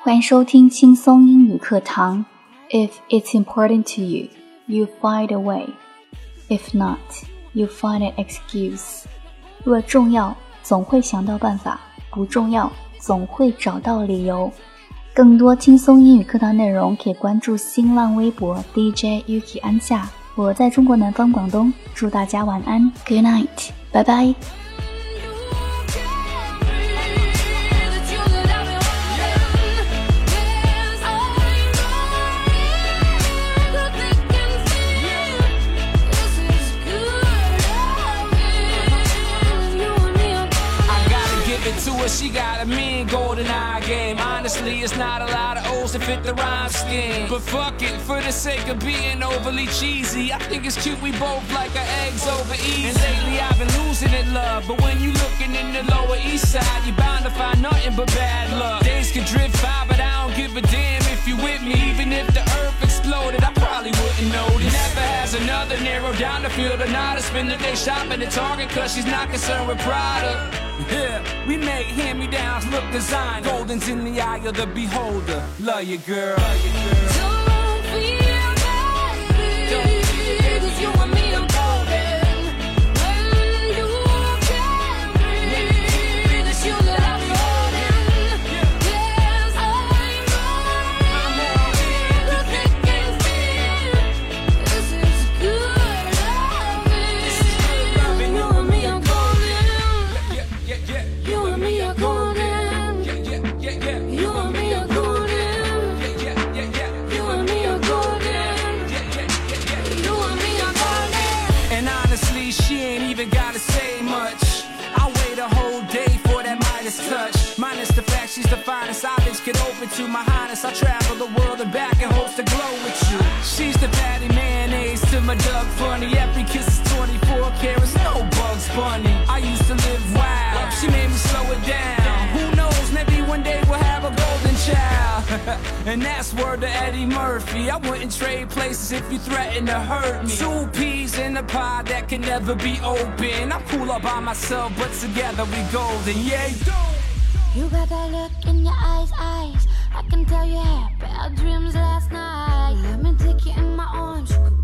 欢迎收听轻松英语课堂。If it's important to you, you find a way. If not, you find an excuse. 若重要，总会想到办法；不重要，总会找到理由。更多轻松英语课堂内容，可以关注新浪微博 DJ Yuki 安夏。我在中国南方广东，祝大家晚安，Good night，拜拜。It to her, she got a mean GoldenEye game. Honestly, it's not a lot of O's to fit the rhyme scheme. But fuck it, for the sake of being overly cheesy, I think it's cute we both like our eggs over easy. And lately I've been losing it, love. But when you looking in the lower east side, you're bound to find nothing but bad luck. Days can drift by, but I don't give a damn if you with me. Even if the earth exploded, I probably wouldn't notice. Never narrow down the field or not to spend the day shopping at Target cause she's not concerned with product. Yeah, we make hand-me-downs look designed. Golden's in the eye of the beholder. Love you, girl. Yeah, You and me are golden. You and me are golden. You and me are golden. You and me are golden. And honestly, she ain't even gotta say much. I wait a whole day for that Midas touch. Minus the fact she's the finest eyelids get open to my highness. I travel the world and back in hopes to glow with you. She's the Patti Mayonnaise to my Doug Funnie. Every kiss is 24 carats, and that's word to Eddie Murphy. I wouldn't trade places if you threatened to hurt me. Two peas in a pie that can never be open. I'm cool all by myself, but together we golden. Yeah, You got that look in your eyes, eyes. I can tell you had bad dreams last night. Let me take you in my arms, you can